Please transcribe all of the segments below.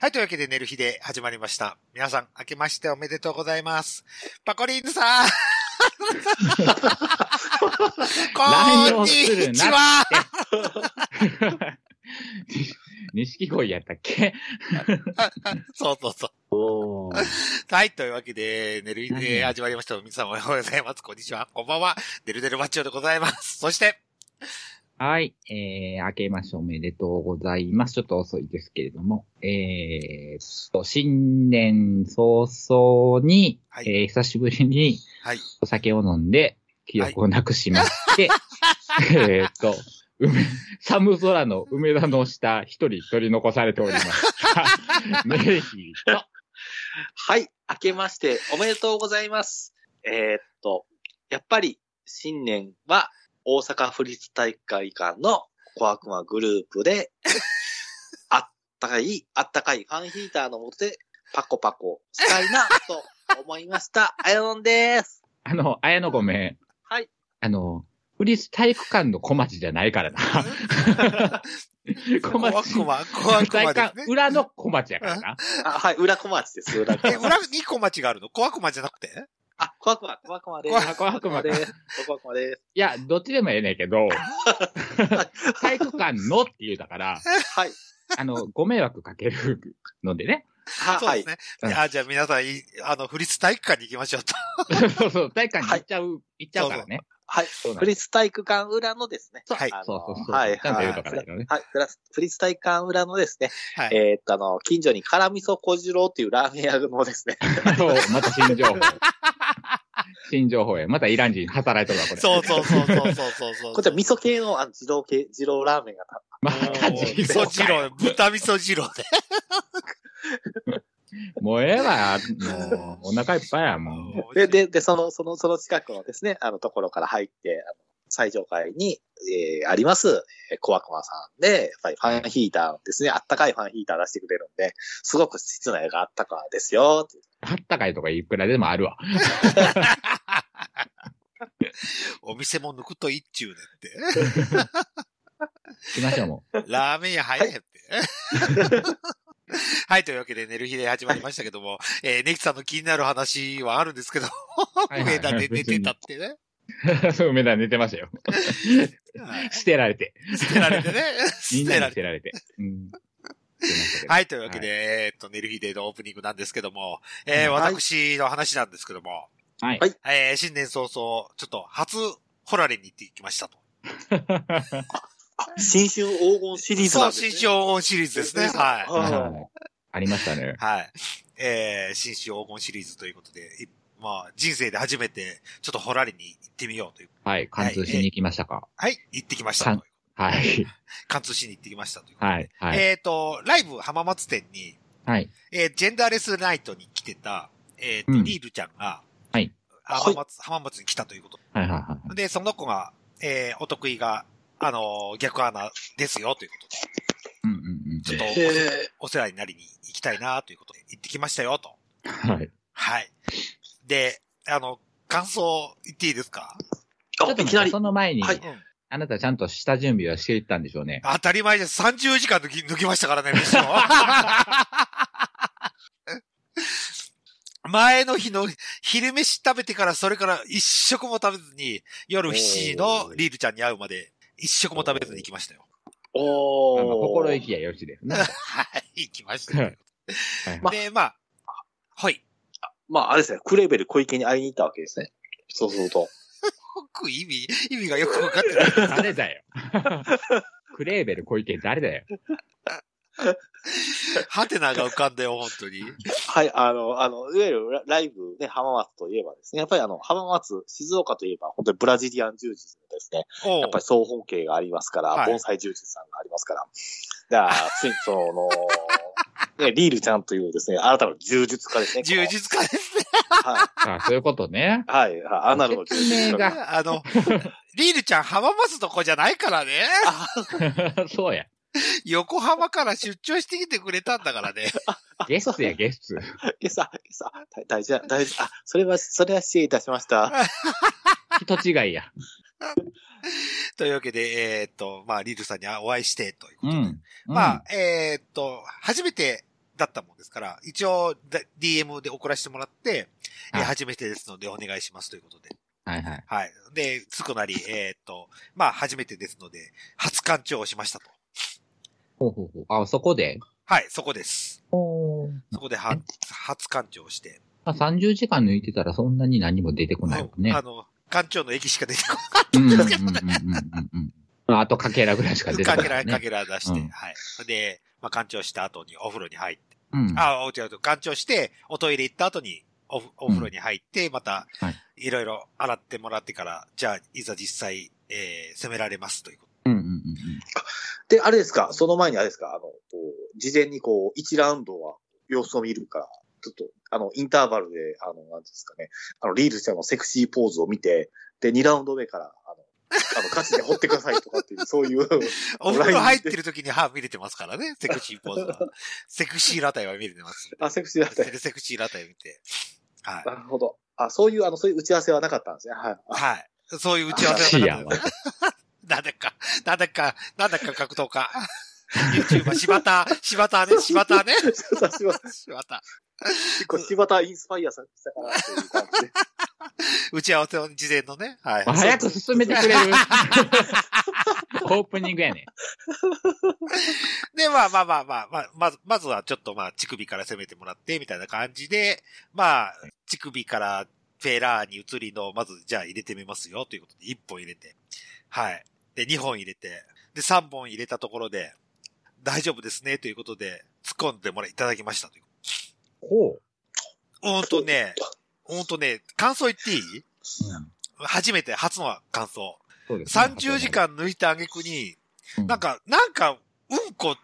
はい、というわけで寝る日で始まりました。皆さん、明けましておめでとうございます。パコリンヌさん こんにちなは錦鯉 やったっけ？そうそうそう。おはい、というわけで、寝る日で始まりました。皆さんおはようございます。こんにちは。こんばんは。デルデルマッチョでございます。そして、はい、えー、明けましておめでとうございます。ちょっと遅いですけれども、えーと、新年早々に、はいえー久しぶりにはい。お酒を飲んで、記憶をなくしまして、えーと、梅、寒空の梅田の下、一人取り残されております。と、はい。明けましておめでとうございます。えーっと、やっぱり新年は大阪府立体育会館の小悪魔グループで、あったかい、あったかいファンヒーターのもとでパコパコしたいなと思いました。あやのんです。あの、綾野ごめん。はい。あの、府立体育館の小町じゃないからな。小小悪町。魔、小悪体育魔裏の小町やからな。あはい、裏小町です。裏小え、町。裏に小町があるの？小悪魔じゃなくて？あ、小悪魔、小悪魔です。小悪魔です。小悪魔です。いや、どっちでもええねんけど、体育館のって言うたから、はい。あの、ご迷惑かけるのでね。は、はいそうです。ね。うんあ、じゃあ皆さんい、あの、府立体育館に行きましょうと。そうそう、体育館に行っちゃう、行っちゃうからね。はい。そうなん府立体育館裏のですね。はいあのそうそうそう。はい。ちゃんと言うとかね。はい。プラス、府立体育館裏のですね、はい。えーっと、あの、近所に辛味噌小次郎っていうラーメン屋のですね、そう、また新情報。新情報や。またイラン人働いとるわ、これ。そうそうそうそうそうそうそう。こちら味噌系の、あの、二郎系、二郎ラーメンがた、また味自動噌汁、豚味噌汁で。もうええわ。もう、お腹いっぱいや、もう。で、で、で、その、その、その近くのですね、あの、ところから入って、あの、最上階に、えー、あります、えー、小悪魔さんで、やっぱりファンヒーターですね、あったかいファンヒーター出してくれるんで、すごく室内があったかですよ、あったかいとかいくらでもあるわ。お店も抜くといいっちゅうねって。行きましょう、もラーメン屋入れへんって。はい、というわけで、寝る日で始まりましたけども、えー、ネキさんの気になる話はあるんですけど、上田で寝てたってね。う。そう、梅田寝てましたよ。はい捨てられて。捨てられてね。みんなに捨捨てられて。はい、というわけで、えーっと、寝る日でのオープニングなんですけども、えー、はい私の話なんですけども、はい。はいえー、新年早々、ちょっと初ホラレに行ってきましたと。あ、新春黄金シリーズそう、なんですね。新春黄金シリーズですね。はい。ははいありましたね。はい。えー、新春黄金シリーズということで、いまあ、人生で初めて、ちょっとホラレに行ってみようという。はい。貫通しに行きましたか？はい、行ってきました。はい。貫通しに行ってきましたということで。はい。はい。えっ、と、ライブ浜松店に、はい。えージェンダーレスナイトに来てた、えっ、と、うんリールちゃんが、はいあはい浜松、浜松に来たということ。はい。はい。はい。で、その子が、えーお得意が、あのー逆穴ですよということで、うんうんうん。ちょっとお世話になりに行きたいなということで、行ってきましたよと。はい。はい。で、あの、感想言っていいですか？ちょっといきなりそ。の前に、はいうん。あなたちゃんと下準備はしていったんでしょうね。当たり前です。30時間抜き抜きましたからね、飯を前の日の昼飯食べてからそれから一食も食べずに、夜7時のリールちゃんに会うまで一食も食べずに行きましたよ。おー。まあまあ心意気やよしですね。はい、行きましたで、まあ、はい。まあ、あれですね、クレーベル小池に会いに行ったわけですね。そうすると。僕意味、意味がよくわかってない。誰だよ。クレーベル小池誰だよ。ハテナが浮かんだよ、本当に。はい、あの、あの、いわゆるラライブね、浜松といえばですね、やっぱりあの、浜松、静岡といえば、本当にブラジリアン柔術のですね、やっぱり総本家がありますから、はい盆栽柔術さんがありますから、じゃあ、つい、その、ね、リールちゃんというですね、新たな柔術家ですね。充実家ですね。はい。あそういうことね。はい。はいアナルの柔術家。があの、リールちゃん浜松の子じゃないからね。そうや。横浜から出張してきてくれたんだからね。ゲストや、ゲスト。今朝、今朝、大事な、大事、あ、それは、それは失礼いたしました。人違いや。というわけで、えーっと、まあ、リルさんにお会いして、ということで。うん。まあ、えーっと、初めてだったもんですから、一応だ DM で送らせてもらって、えはい初めてですのでお願いしますということで。はいはい。はい。で、つくなり、えーっと、まあ、初めてですので、初館長をしましたと。ほうほうほう。あ、そこで？はい、そこです。そこでは初館長をして。まあ、30時間抜いてたらそんなに何も出てこないもんねあ。の、館長の駅しか出てこうんうんうんうんですけどね。あとかけらぐらいしか出てこかけら、ない、ね。かけら出して、うんはい。で、まあ、館長した後にお風呂に入って、うん。あ、違う、館長して、おトイレ行った後に、おふお風呂に入って、またはい、いろいろ洗ってもらってから、じゃあ、いざ実際、えー、攻められますということ。うんうんうんうん。で、あれですか、その前にあれですか、あの、こう事前にこう、1ラウンドは様子を見るから、ちょっと、あの、インターバルで、あの、なんですかね、あの、リールちゃんのセクシーポーズを見て、で、2ラウンド目から、あの、あの、勝ちで掘ってくださいとかっていう、そういう、お風呂入ってる時に歯見れてますからね、セクシーポーズは。セクシーラタイは見れてます。あ、セクシーだったね。セクシーラタイ見て。はい。なるほど。あ、そういう、あの、そういう打ち合わせはなかったんですね。はい。あはい。そういう打ち合わせはなかった。なんだか、なんだか、なんだか格闘家。YouTuber、柴田、柴田ね、柴田ね。私は、柴田。結構柴田インスパイアさんしたかな、という感じで。打ち合わせを事前のね。はい。あ早く進めてくれるオープニングやね。で、まあまあまあまあ、まあ、まず、まずはちょっとまあ、乳首から攻めてもらって、みたいな感じで、まあ、乳首からフェラーに移りの、まず、じゃあ入れてみますよ、ということで、1本入れて。はい。で、2本入れて、で、3本入れたところで、大丈夫ですね、ということで、突っ込んでもらい、いただきましたという。ほう。ほんとね、ほんとね、感想言っていい？うん。初めて、初の感想。そうですね。30時間抜いた挙句に、うん。なんか、なんか、うんこ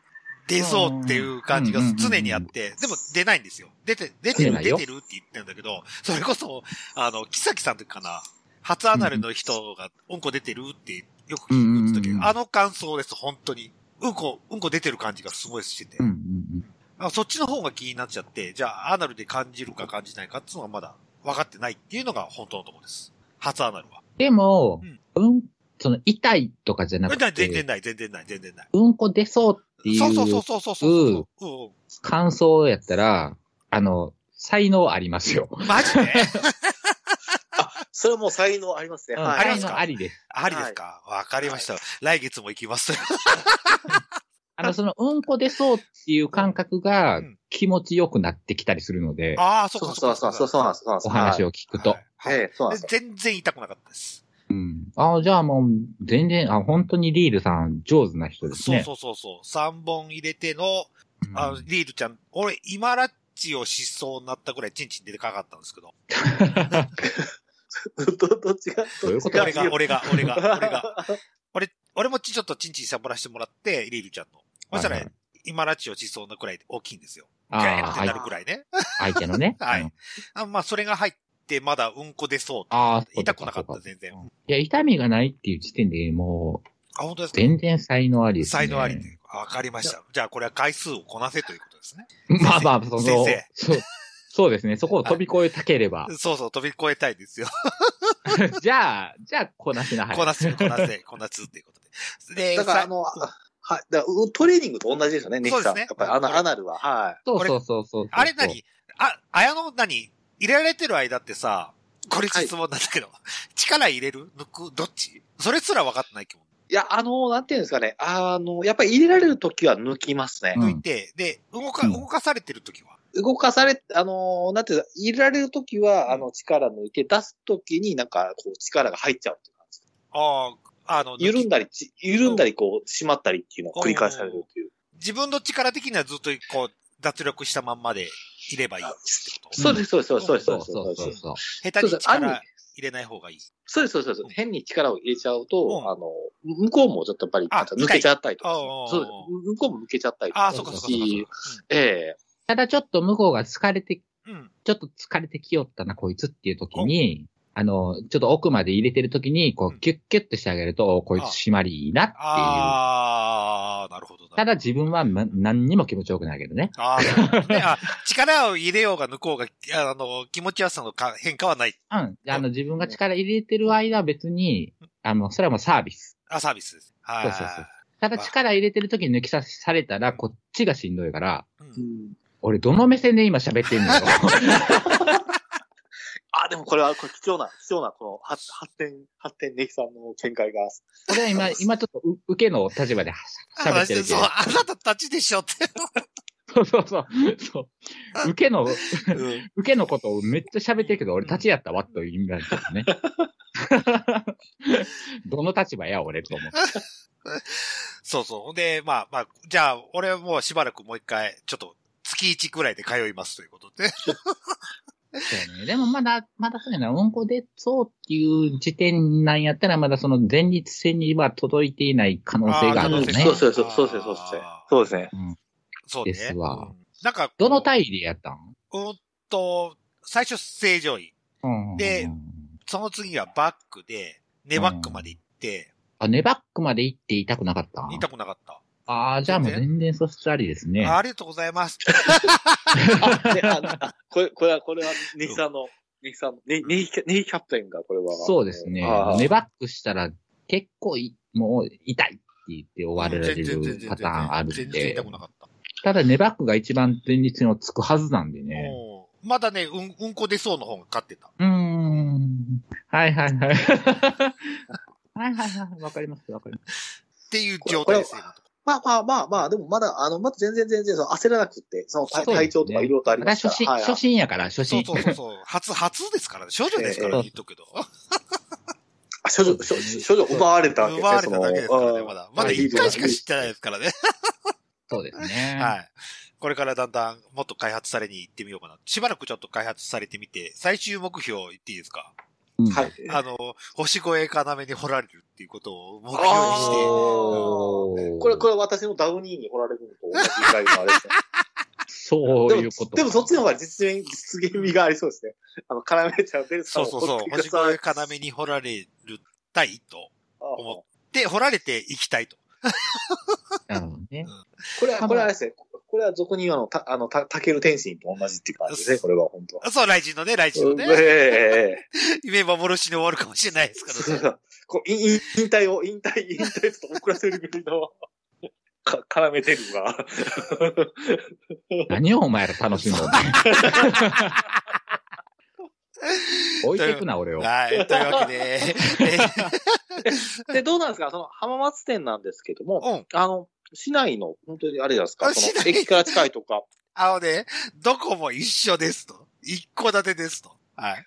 出そうっていう感じがうん常にあって、でも出ないんですよ。出て、出てる、出てるって言ってるんだけど、それこそ、あの、木崎さんとかな、初アナルの人がうんこ出てるってよく聞くんうんうんあの感想です、本当に。うんこ、うんこ出てる感じがすごいしてて。うんうん。あそっちの方が気になっちゃって、じゃあアナルで感じるか感じないかっていうのがまだ分かってないっていうのが本当のところです。初アナルは。でもうん、うん、その、痛いとかじゃなく全然て、ない、全然ない、全然ない。うんこ出そうっていそうそうそううそうそうそう。うん感想やったら、あの、才能ありますよ。マジで？それはもう才能ありますね。はい。才ありますか？能ありです。ありですか？わ、かりました。来月も行きます。あの、その、うんこ出そうっていう感覚がうん気持ちよくなってきたりするので、ああ、そそうそうそうそう、そうなんです。お話を聞くと。はいそうなんですよ。全然痛くなかったです。うん。ああ、じゃあもう、全然、あ、本当にリールさん上手な人ですね。そうそうそうそう。3本入れての、うんあリールちゃん、俺、今ラッチをしそうになったぐらいチンチン出てかかったんですけど。ど、どっちが、どういうこと？俺が、俺が、俺が、俺が。俺、俺もちちょっとチンチンサボらせてもらって、リールちゃんの。そしたらはいはい、今ラッチをしそうなくらい大きいんですよ。ああ、ガーってな相るくらいね。相手のね。はいうんあまあ、それが入って、まだうんこ出そう。ああ、痛くなかった、全然。いや、痛みがないっていう時点でもう、あ、本当ですか？全然才能ありですね。才能ありで。わかりました。じゃあ、これは回数をこなせということですね。まあまあ、その、先生そう、そうですね。そこを飛び越えたければ。そうそう、飛び越えたいですよ。じゃあ、じゃあ、こなしなはい。こなす、こなせ、こなすっていうことで。で、だから、さあの、あはい。だからうトレーニングと同じですよね、ネキさん。そうですねやっぱりアナアナルは。はい。そうそうそうそう。あれ何？あ、あやの何？入れられてる間ってさ、これ質問なんだけど、力入れる？抜く？どっち？それすら分かってない気も。いや、あの、なんていうんですかね。あの、やっぱり入れられるときは抜きますね。うん抜いて、で、動か、うん動かされてる時は？動かされ、あの、なんていうか、入れられるときは、うんあの、力抜いて、出すときになんか、こう、力が入っちゃうっていう感じ。ああ、あの、緩んだ。だり、ち緩んだり、こう、締まったりっていうのを繰り返されるっていう。自分の力的にはずっとこう、脱力したまんまでいればいいってこと？そうです、そうです、そうです、そうです。そうそうそうそう。下手に力る入れない方がいい。そうです、そうです。そうです変に力を入れちゃうと、うんあの、向こうもちょっとやっぱり、抜けちゃったりとか。そう向こうも抜けちゃったりとか。ああ、そうかそうかそうかしええただちょっと向こうが疲れて、そうか。うん。ちょっと疲れてきよったな、こいつっていう時に、あの、ちょっと奥まで入れてる時に、こうキュッキュッとしてあげると、おこいつ締まりいいなっていう。ああ、なるほどな。ただ自分はま何にも気持ちよくないけどね。ああ、ね。あ、力を入れようが抜こうが、あの、気持ちよさのか変化はない。うん。あの、自分が力入れてる間は別に、あの、それはもうサービス。あ、サービスです。はい。そうそうそうただ力入れてる時に抜き差されたら、こっちがしんどいから、うんうん俺どの目線で今喋ってんのよ。あ、でもこれは、これ貴重な、貴重な、この発発展、発展ネキさんの見解が。俺は今、今ちょっとう受けの立場で喋ってるけそう、ど。あなたたちでしょって。そうそうそう。そう。受けの、うん。受けのことをめっちゃ喋ってるけど、俺立ちやったわという意味なんですよね。どの立場や、俺と思って。そうそう。ほんで、まあまあ、じゃあ、俺はもうしばらくもう一回、ちょっと、月1くらいで通いますということで。そうね。でもまだ、まだそうやな、うんこ出そうっていう時点なんやったら、まだその前立腺には届いていない可能性があるよね。そうそうそう、そうですね、そうですね。そうですね。うんそうね。ですわうんなんか、どの体位でやったん？うんと、最初正常位。うんでその次はバックで、ネバックまで行って、あ、ネバックまで行って痛くなかった？痛くなかった。ああ、じゃあもう全然素質ありですね。あありがとうございます。これ、これは、これは、ネキさんの、ネキさんの、ネネギキャネギキャプテンが、これは。そうですねネバックしたら結構い、もう痛いって言って終わられる然パターンあるん全然で痛くなかった。ただネバックが一番前日につくはずなんでね。うんまだね、うん、うんこ出そうの方が勝ってた。うーん。はいはいはい。はいはいはい。わかりますわかります。っていう状態ですよ。まあまあまあまあ、でもまだ、あの、まだ全然全然、その焦らなくて、その体そう体調とかいろいろとありますから。まだ初心、初心やから、初心。そうそうそう。初、初ですからね。少女ですからええ言っとくけど。あ少女、少女、少女奪われたわけですね。奪われただけですからね、まだ。まだ一回しか知ってないですからね。そうですね。はい。これからだんだんもっと開発されに行ってみようかな。しばらくちょっと開発されてみて、最終目標言っていいですか？うんはい。あの、星越え要に掘られるっていうことを目標にして、これ、これ私のダウニーに掘られるのと同じぐらいのあれですね。そういうこと。でもそっちの方が実現、実現味がありそうですね。あの、絡めちゃうベルさんをそうそうそう、星越え要に掘られるたいと思って、掘られていきたいと。なるほどね。これは、これはあれですね。これは俗に言うあの、た、あの、た、たける天心と同じっていう感じですね。これは本当は。そう、来人のね、来人のね。ええ夢幻に終わるかもしれないですからね。こう、引引引退を、引退、引退ちょっと遅らせるぐらいの、か、絡めてるが。何をお前ら楽しんどんねん 置いていくな、俺を。はい。というわけで、えで、どうなんですか？その浜松店なんですけども、うん。あの、市内の、本当にあれですか？市内の駅から近いとか。あのね、どこも一緒ですと。一戸建てですと。はい。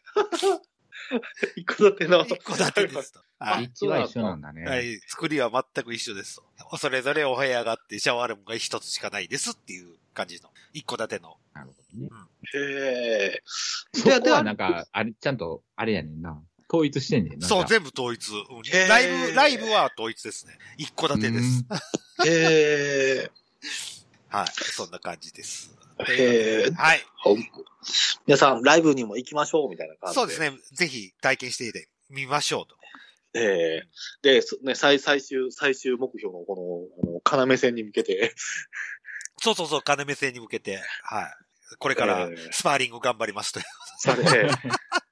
一戸建ての。一戸建てですと。はい。一は一緒なんだね。はい。作りは全く一緒ですと。それぞれお部屋があって、シャワールームが一つしかないですっていう感じの。一戸建ての。なるほどね。へえ。そこはなんか、あれ、ちゃんと、あれやねんな。統一してんねんな。そう、全部統一。うんライブ、ライブは統一ですね。一戸建てです。へえ。はい。そんな感じです。へえ。はい。皆さん、ライブにも行きましょう、みたいな感じそうです。ね。ぜひ体験してみましょうと。ええで、そね、最、最終、最終目標のこの、あの、要線に向けて、そうそうそう、金目線に向けて、はい。これからえースパーリング頑張りますという。され、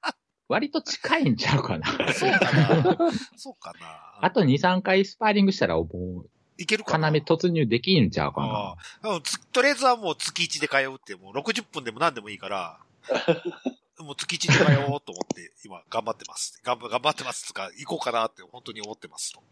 割と近いんちゃうかな。そうかなそうかな あと2、3回スパーリングしたら、もう、いけるかな要突入できんちゃうかあな。とりあえずはもう月1で通うって、もう60分でも何でもいいから、もう月1で通おうと思って、今頑張ってます。頑張頑張ってますつか、行こうかなって本当に思ってますと。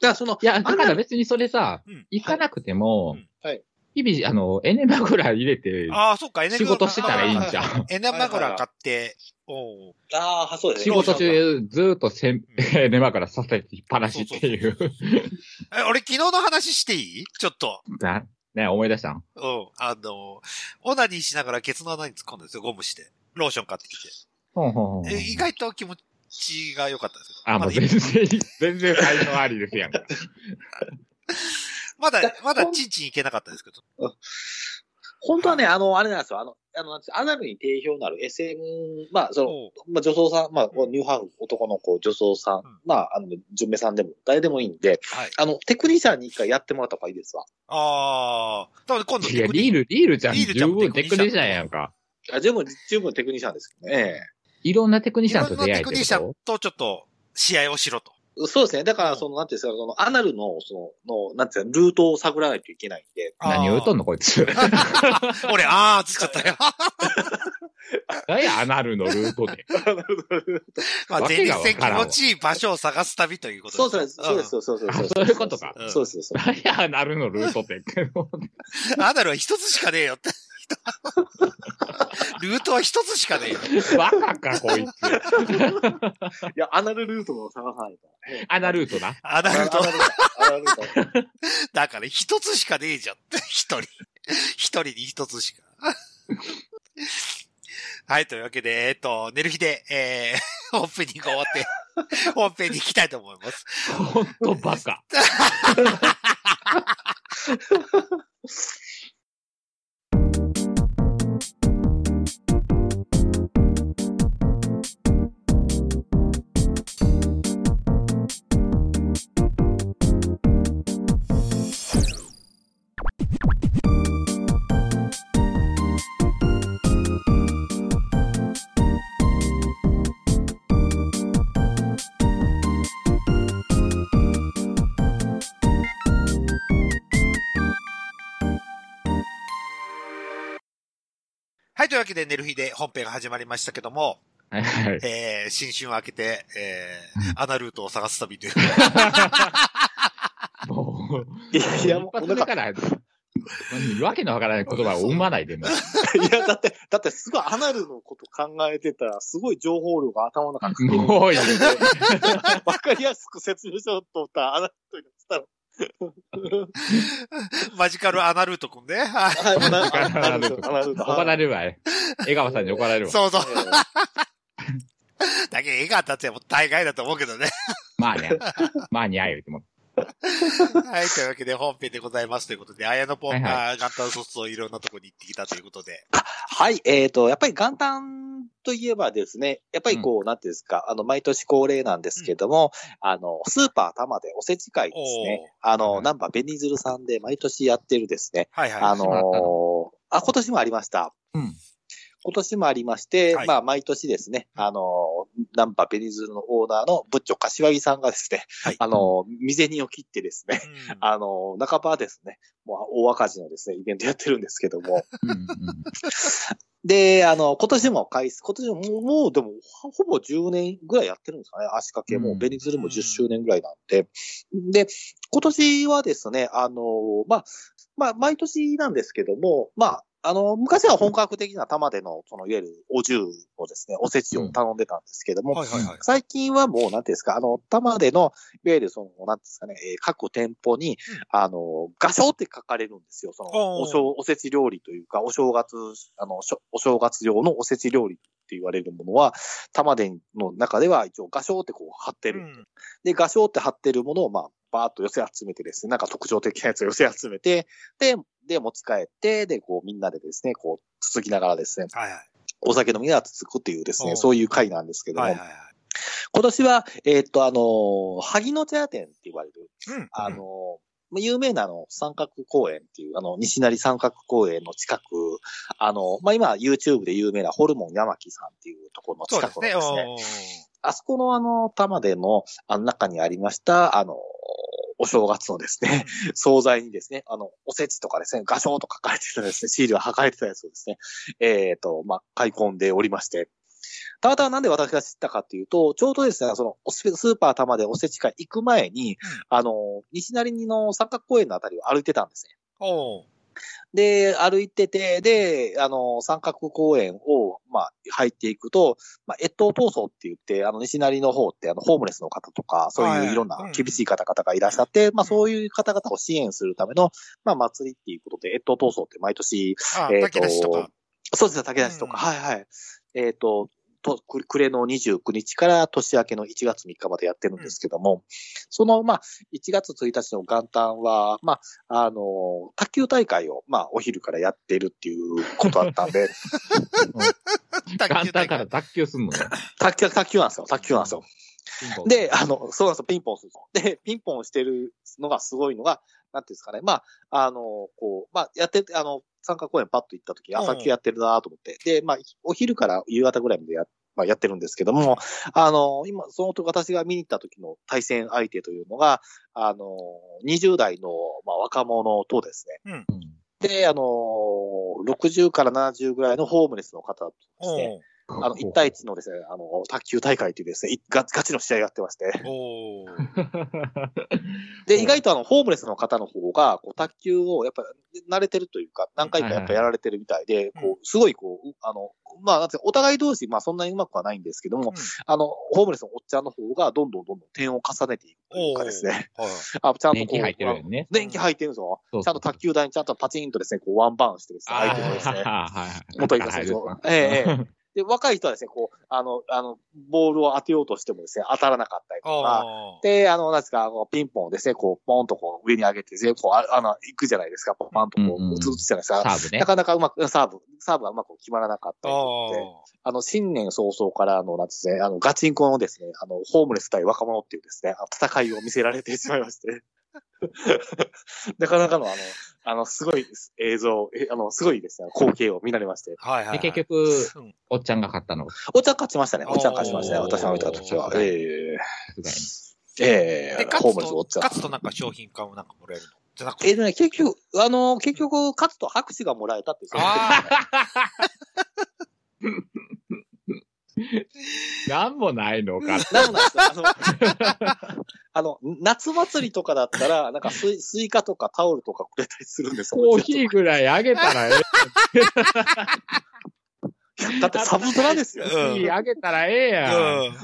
じゃあ、その、いや、だから別にそれさうん、行かなくてもうん、はい日々、あの、エネマグラ入れて、ああ、そっか、エネ仕事してたらいいんじゃん。エネマグラ買って、おうああ、そうです仕ね。事中、ずーっとせん、エネマグラさせてっぱなしっていう。え、俺昨日の話していい？ちょっと。なね、思い出したん？うん。あの、オナニーしながらケツの穴に突っ込んだんですよ、ゴムして。ローション買ってきて。ほんほんほんえ意外と気持ちが良かったですよ。あ、もう全然、全然才能ありですやんか。まだ、まだチンチンいけなかったですけど。本当はね、あの、あれなんですよ。あの、あの、なんてアナルに定評のある SM、まあ、その、まあ、女装さん、まあ、ニューハーフ、男の子、女装さん、んまあ、あの、純明さんでも、誰でもいいんで、はい。あの、テクニシャンに一回やってもらった方がいいですわ。ああ、多分今度リール、リールちゃんリールちゃんも十分テクニシャンやんか。あ十分、十分テクニシャンですけどね。いろんなテクニシャンといろんなテクニシャンとちょっと試合をしろと。そうですね。だから、その、なんていうんですか、その、アナルの、その、の、なんていうんですか、ルートを探らないといけないんで。何を言うとんのこいつ。俺、あーつっちゃったよ。何や、アナルのルートで。まあ、わ前けがわ立腺気からんわ持ちいい場所を探す旅ということそうです、そうです、そうです、そうです。あそういうことかそうです、そうです。何や、アナルのルートって。うんアナルは一つしかねえよって。ルートは一つしかねえよ。バカか、こいつ。いや、アナルルートを探さないと。アナルートな。アナルとア、ナルアナルルート。だから一つしかねえじゃんって。一人。一人に一つしか。はい、というわけで、えっと、寝る日で、えー、オープニング終わって、本編に行きたいと思います。ほんとバカ。というわけで、寝る日で本編が始まりましたけども、はいはい。えー、新春を明けて、えー、アナルートを探す旅という。もう、いやいや、もう、一発なんか、ら、わけのわからない言葉を生まないでも。いや、だって、だってすごいアナルのこと考えてたら、すごい情報量が頭の中に もういい。わかりやすく説明しようと思ったら、アナルと言ってたら、マジカルアナルートくんね。アナアナルルアナルと。怒られるわ。江川さんに怒られるわ。そうそう。え だけど、絵が当たっても大概だと思うけどね。まあね。まあにゃい言うても。はい、というわけで本編でございますということで、綾野ポンはいが元旦卒をいろんなとこに行ってきたということで。はい、えっ、と、やっぱり元旦といえばですね、やっぱりこう、なんていうんですか、あの、毎年恒例なんですけども、あの、スーパー玉でおせち会ですね。あの、はいナンバーベニズルさんで毎年やってるですね。はいはい。あのーあ、今年もありました。うん今年もありまして、はいまあ、毎年ですね、あのー、ナンバーベニズルのオーナーのブッチョ柏木さんがですね、はい。あのー、未銭を切ってですね、うん。あのー、半ばですね、もう大赤字のですね、イベントやってるんですけども、で、あの、今年も開始、今年ももう、でも、ほほぼ10年ぐらいやってるんですかね、足掛け。も。ベニズルも10周年ぐらいなんで。で、今年はですね、あの、まあ、まあ、毎年なんですけども、まあ、あの、昔は本格的な玉での、その、いわゆるお重をですね、おせちを頼んでたんですけども、はいはいはい。最近はもう、なんていうんですか、あの、玉での、いわゆるその、なんですかね、えー各店舗に、あの、画商って書かれるんですよ。その、お正、おせち料理というか、お正月、あの、お正月用のおせち料理って言われるものは、玉での中では一応画商ってこう貼ってる。うんで、画商って貼ってるものを、まあ、バーっと寄せ集めてですね、なんか特徴的なやつを寄せ集めて、で、で、持ち帰って、で、こう、みんなでですね、こう、つつきながらですね、はいはい。お酒飲みながらつつくっていうですね、そういう会なんですけども、はいはいはい。今年は、えーっと、あのー萩野茶屋店って言われる、うん。あの有名なあの、三角公園っていう、あの、西成三角公園の近く、あの、まあ、今、YouTube で有名なホルモン山木さんっていうところの近ですね。くのですね、おーあそこのあの、玉での、あの中にありました、あの、お正月のですね、惣菜にですね、あの、おせちとかですね、画商と書かれてたですね、シールが書かれてたやつをですね、えっ、と、まあ、買い込んでおりまして、たまたまなんで私が知ったかっていうと、ちょうどですね、その、おススーパー玉でおせち会行く前に、あの、西成の三角公園のあたりを歩いてたんですね。おーで、歩いてて、で、あの、三角公園を、まあ、入っていくと、まあ、越冬闘争って言って、あの、西成の方って、あの、ホームレスの方とか、そうはいいういろんうなん厳しい方々がいらっしゃって、まあ、そういう方々を支援するための、まあ、祭りっていうことで、越冬闘争って毎年、あ、えー炊き出しとか。そうですね、竹出しとか、うんはいはい。えっ、と、と、く暮れの29日から年明けの1月3日までやってるんですけども、その、まあ、1月1日の元旦は、まあ、あの、卓球大会を、まあ、お昼からやってるっていうことだったんで、元旦から脱臼すんのね。卓球、卓球なんですよ、卓球なんですよ。で、あの、そうなんですよ、ピンポンするんでピンポンしてるのがすごいのが、なんていうんですかね、まあ、あの、こう、まあ、やってて、あの、参加公園パッと行った時、うん。朝球やってるなと思って。で、まあ、お昼から夕方ぐらいまでやっまあ、やってるんですけども、あの、今、その時私が見に行った時の対戦相手というのが、あの、20代の、まあ、若者とですね、うん。で、あの、60から70ぐらいのホームレスの方とですね、あの、1対1のですね、あの、卓球大会というですね、いガガチの試合やってまして、で、意外とあの、ホームレスの方の方が、こう、卓球をやっぱり慣れてるというか、何回かやっぱやられてるみたいで、はいこう、すごいこう、あの、まあ、お互い同士、まあ、そんなにうまくはないんですけども、うんあの、ホームレスのおっちゃんの方が、どんどんどんどん点を重ねていくというかですね、はい。あちゃんとこう、年季入ってるよね。電気入ってるんですよ。そうそうちゃんと卓球台にちゃんとパチンとですね、こう、ワンバーンしてですね、相手のですね、はい。元いた選手を。ええええ。で、若い人はですね、こう、あの、あの、ボールを当てようとしてもですね、当たらなかったりとか、で、あの、なんですか、ピンポンをですね、こう、ポンとこう、上に上げて、全部こう、ああの、行くじゃないですか、パンとこう打つじゃないですか。サーブねな。かなかうまく、サーブ、サーブがうまく決まらなかったりとかで、ああの、新年早々から、あの、なんですね、あの、ガチンコのですね、あの、ホームレス対若者っていうですね、戦いを見せられてしまいまして。なかなかの、あの、あの、すごい映像、えあの、すごいですね、光景を見られまして。ーはいはいはい。で、結局、うんおっちゃんが勝ったの。お茶勝ちましたね。お茶勝ちましたね。おー私が見た時は。えさすええで、えホー勝つと、ムレスお茶。勝つとなんか商品化をなんかもらえるの？じゃなくて。えーとね、結局、あの、結局、勝つと拍手がもらえたっていう。あ なんもないのか。なんもないですあの、あの、夏祭りとかだったら、なんかスイスイカとかタオルとかくれたりするんですよ。コーヒーぐらいあげたらえ だってサブゾラですよ。え。コーヒーあげたらええあ。やん。うん。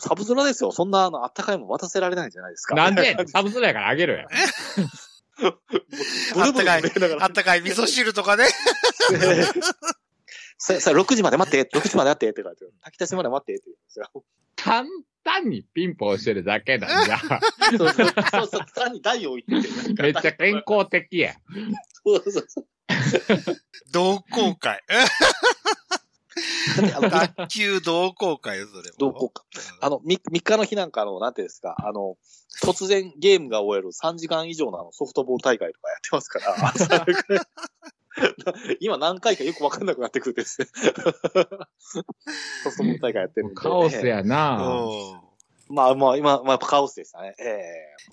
サブゾラですよ。そんな、あの、あったかいもん渡せられないんじゃないですか。なんで？サブスラやからあげるやん。ブルブル震えながらあったかい味噌汁とかね。さ、さ、6時まで待って、6時まで待ってって言われて、炊き出しまで待ってって言うんですよ。簡単にピンポンしてるだけなんじゃ。そうそう、そうそう、単に台を置いてて。めっちゃ健康的や。そうそうそう。同好会。だってあの卓球同好会よ、それも。同好会あの、3, 3日の日なんかの、なんていうんですか、あの、突然ゲームが終える3時間以上のあのソフトボール大会とかやってますから、今何回かよくわかんなくなってくるんですね。ソフトボール大会やってるんで。カオスやな。うん。まあまあ、今、まあ、やっぱカオスでしたね。え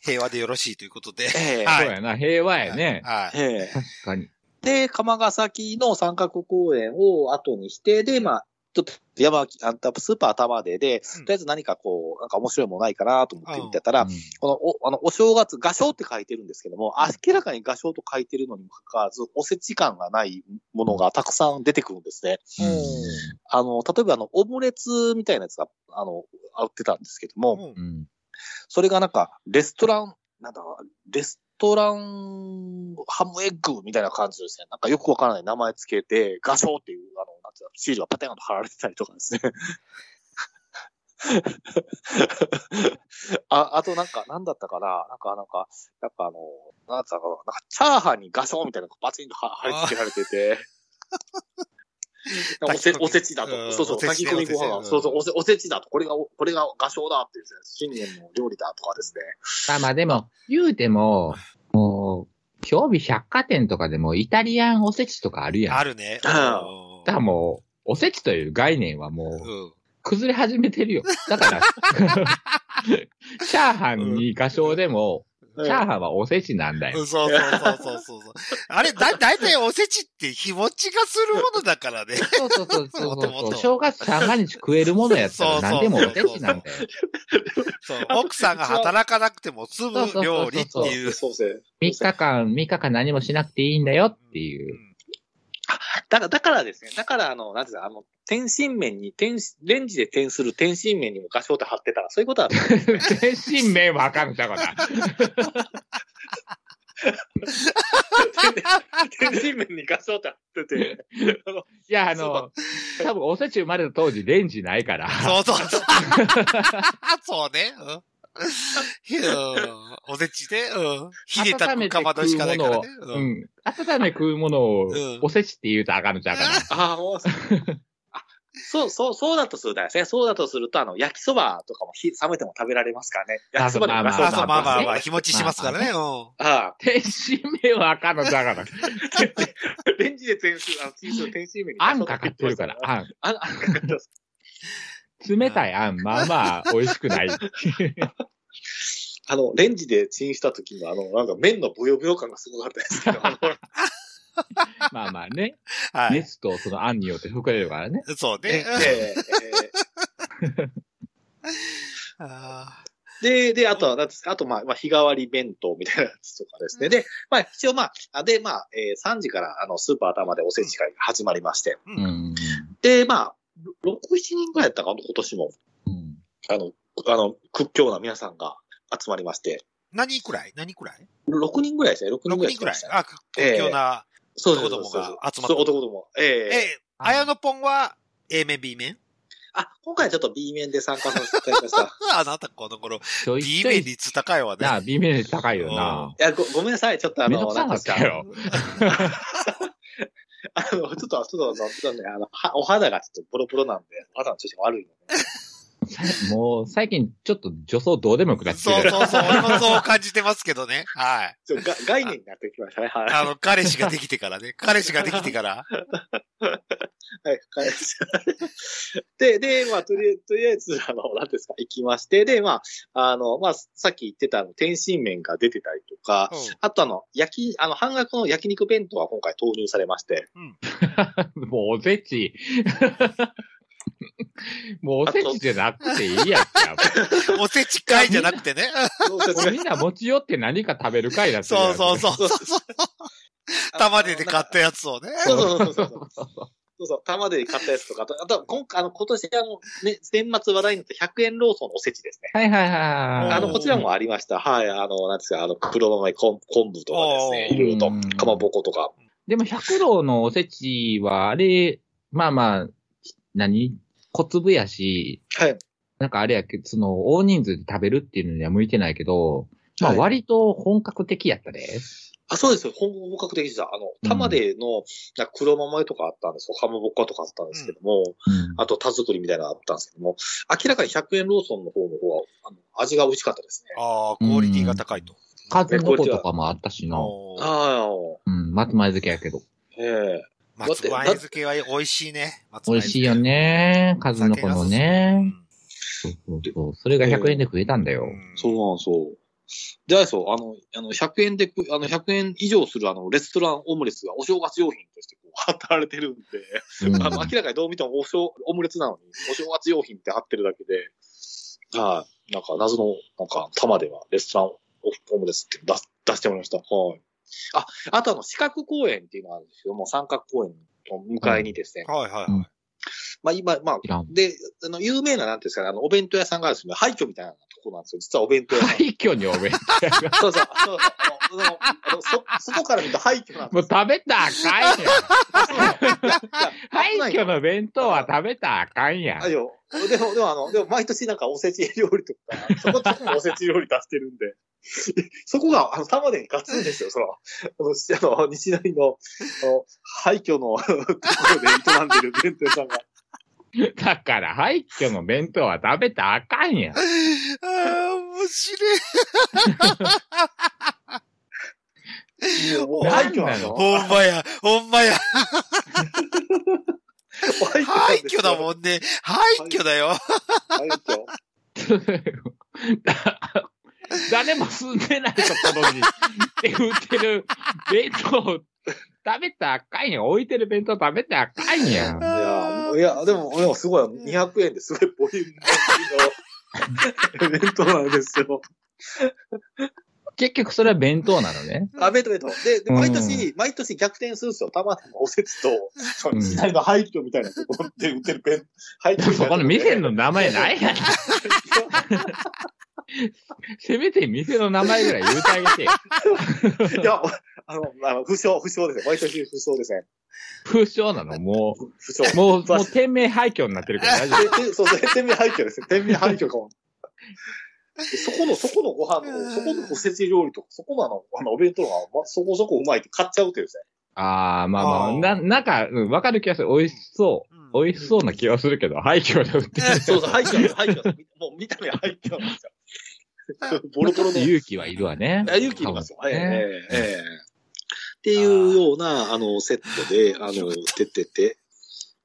平和でよろしいということで。えええはいそうやな。平和やね。はい。ええ確かに。で、釜ヶ崎の三角公園を後にして、で、まあ、ちょっと山、あんたスーパー玉でで、うん。とりあえず何かこう、なんか面白いものないかなと思って見てたら、うん。この、お、あの、お正月、画商って書いてるんですけども、明らかに画商と書いてるのにもかかわらず、おせち感がないものがたくさん出てくるんですね。あの、例えばあの、オムレツみたいなやつが、あの、売ってたんですけども、うん。うん。それがなんか、レストラン、なんだ、レストランハムエッグみたいな感じですね。なんかよくわからない名前つけて、画商っていう、あの、なんていうの、シールがパテンと貼られてたりとかですね。あ、あとなんか、なんだったかななんか、なんか、なんかあの、なんだったかななんか、チャーハンに画商みたいなのがバチンと貼貼り付けられてて、おせおせちだうんと。そうそう、おせちね炊き込みご飯が。おせちそうそう、おせおせちだと。これが、これが画商だってですね、新年の料理だとかですね。まあまあでも、言うても、もう、今日日百貨店とかでもイタリアンおせちとかあるやん。あるね。うんだからもう、おせちという概念はもう、うん。崩れ始めてるよ。だから、チャーハンに画商でも、チャーハンはおせちなんだよ。うんそうそうそうそうそう。あれ、だ、だいたいおせちって日持ちがするものだからね。そうそうそうそうもともとそう。正月三が日食えるものやったら何でもおせちなんだよ。そう。奥さんが働かなくても済む料理っていう。そうですね。3日間、3日間何もしなくていいんだよっていうう。んだから、だからですね。だから、あの、なんていうか、あの、天津麺に、天、レンジで転する天津麺にも画商って貼ってたら、そういうことは、天津麺わかんちゃうかな。天津麺に画商って貼ってて、いや、あの、多分おせち生まれた当時レンジないから。そうそうそう。そうね。うんうんおせちで、うん。火で炊くかまどしかないからね。ううんん。温め食うものをうん、おせちって言うとあかんのちゃうかな。ああ、もう、あそう、そう、そうだとするとですね。そうだとすると、あの、焼きそばとかも火冷めても食べられますからね。焼きそばでも画商あ、そう、まあまあまあ、ね日持ちしますからね。うん。ああ、天津麺はあかんのちゃうかな。レンジで転する、あの、天津麺にあんかかってるから、あん。あん、あんかかってます。冷たいあん、まあまあ、美味しくない。あの、レンジでチンした時のあの、なんか麺のブヨブヨ感がすごかったですけど、あのまあまあね。はい。熱とそのあんによって膨れるからね。そうえね。ええ あで、で、あとは、なんですか、あと、まあ、まあ、日替わり弁当みたいなやつとかですね。で、まあ、一応、まあ、あで、まあ、えー3時から、あの、スーパー頭でおせち会が始まりまして。ーうん。で、まあ、6、7人ぐらいやったかな、今年も。うん。あの、あの、屈強な皆さんが集まりまして。何くらい？何くらい？6人ぐらいですね、6人 ?6 ぐらい人くらい。あ、屈強な。そう男どもが集まってそう、男ども。えええ、あやのぽんは A 面 B 面？あ、今回はちょっと B 面で参加させていただきました。あなたこの頃、B 面率高いわね。なあ、B 面高いよな。いや、ご、ごめんなさい。ちょっとあの、なんか。あの、ちょっと、ちょっと、ちょっとね、あの、はお肌がちょっとボロボロなんで、お肌の調子が悪いので。もう、最近ちょっと女装どうでもよくなって。そうそうそう。俺もそう感じてますけどね。はい。ちょが概念になってきましたね。はい。あの、彼氏ができてからね。彼氏ができてから。はい、帰りましたで、で、まあ、とりあえず、とりあえず、あの、何ですか、行きまして、で、まあ、あの、まあ、さっき言ってたあの、天津麺が出てたりとか、あとあの、焼き、あの、半額の焼肉弁当が今回投入されまして、もうおせち。もうおせちじゃなくていいやんか。おせち会じゃなくてね。そうそうもうみんな持ち寄って何か食べる会だってそうんそうそう。そ う玉でで買ったやつをね。そうそうそうそう。そうそう、玉で買ったやつとか、あと、あと今回、あの、今年、あの、ね、年末話題になった100円ローソンのおせちですね。はいはいはいはい。あの、こちらもありました。はい、あの、なんですか、あの、黒豆昆昆布とかですね、いろいろとうん、かまぼことか。でも、百郎のおせちは、あれ、まあまあ、何小粒やし、はい。なんかあれやけど、その、大人数で食べるっていうのには向いてないけど、まあはい割と本格的やったで。あ、そうですよ。本本格的でした。あの、玉での、なんか黒豆とかあったんですよ。かまぼっことかあったんですけども、うんあと田作りみたいなのあったんですけども、明らかに100円ローソンの方の方は、あの、味が美味しかったですね。ああ、クオリティが高いと。数の子とかもあったしな。ああ、うん、松前漬けやけど。ええ松前漬けは美味しいね。美味しいよ。ね。数の子のね。うそうそうそう。それが100円で食えたんだよ。んそうなんそう。で、あれそう、あの、あの、100円でく、あの、100円以上するあの、レストランオムレツがお正月用品としてこう、貼られてるんで、うんあの、明らかにどう見てもお正、オムレツなのに、お正月用品って貼ってるだけで、はい。なんか、謎の、なんか、玉ではレストランオムレツって出す出してもらいました。はい。あ、あとあの、四角公園っていうのがあるんですけども、三角公園の向かいにですね、はいはいはい。まあ今、まあ。で、あの、有名な、なんていうんですかね、あの、お弁当屋さんがあるんですよね。廃墟みたいなとこなんですよ。実はお弁当屋さん。廃墟にお弁当屋が。そうそう、そうそう。あの、そ、外から見ると廃墟なんもうですよ。食べたらあかんやん。廃墟の弁当は食べたらあかんやん。あよ。でも、でもあの、でも毎年なんかおせち料理とか、そこちょっとおせち料理出してるんで、そこが、あの、玉でにガツンですよ、その、あの、しあの西成の、あの、廃墟のところで営んでる弁当屋さんが。だから廃墟の弁当は食べたらあかんやん。ああ、面白い。もう廃墟なのほんまや、ほんまや。廃廃墟だん。もんね。廃墟だよ。廃墟。誰も住んでないところに、で売ってる弁当を食べたらあかんやん。置いてる弁当食べたらあかんやん。いや、いや、でも、でもすごい、200円ですごいボリュームの弁当なんですよ。結局それは弁当なのね。あ、弁当弁当。で、でうん毎年、毎年逆転するんですよ。たまたまおせちと、そのうん時代の廃墟みたいなところで売ってる弁、廃墟みたいなそこの店の。の名前ないやん。せめて店の名前ぐらい言うてあげてよ。いや、あの、あの、不詳、不詳ですよ。毎年不詳ですね。不詳なの？も不詳。う、もう、もう店名廃墟になってるから大丈夫。ででそうそう、天命廃墟ですね。天命廃墟かも。でそこの、そこのご飯の、そこのおせち料理とか、そこのあの、あの、お弁当が、ま、そこそこうまいって買っちゃうっていうですね。ああ、まあまあ、あーな、なんか、うんわかる気がする。美味しそう。美味しそうな気がするけど、廃墟で売ってる。そうそう、廃墟なんです、廃墟なんです。もう見た目は廃墟なんですよ。ボロボロの。勇気はいるわね。あ勇気いりますよ。ええねええええっていうような、あの、セットで、あの、出てて。